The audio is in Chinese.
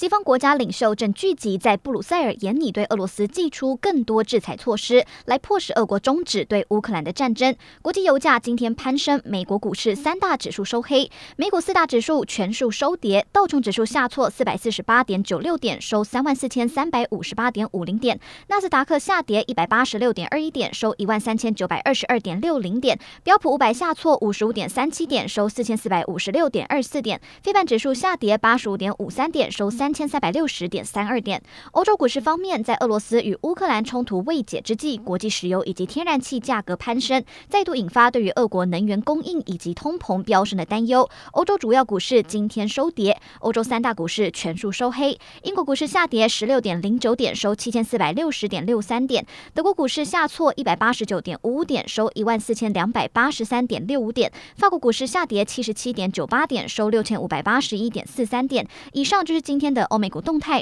西方国家领袖正聚集在布鲁塞尔，严拟对俄罗斯祭出更多制裁措施，来迫使俄国终止对乌克兰的战争。国际油价今天攀升，美国股市三大指数收黑，美股四大指数全数收跌，道琼指数下挫四百四十八点九六点，收三万四千三百五十八点五零点；纳斯达克下跌一百八十六点二一点，收一万三千九百二十二点六零点；标普五百下挫五十五点三七点，收四千四百五十六点二四点；非半指数下跌八十五点五三点，收。三千三百六十点三二点。欧洲股市方面，在俄罗斯与乌克兰冲突未解之际，国际石油以及天然气价格攀升，再度引发对于俄国能源供应以及通膨飙升的担忧。欧洲主要股市今天收跌，欧洲三大股市全数收黑。英国股市下跌十六点零九点，收七千四百六十点六三点。德国股市下挫一百八十九点五五点，收一万四千两百八十三点六五点。法国股市下跌七十七点九八点，收六千五百八十一点四三点。以上就是今天的的欧美股动态。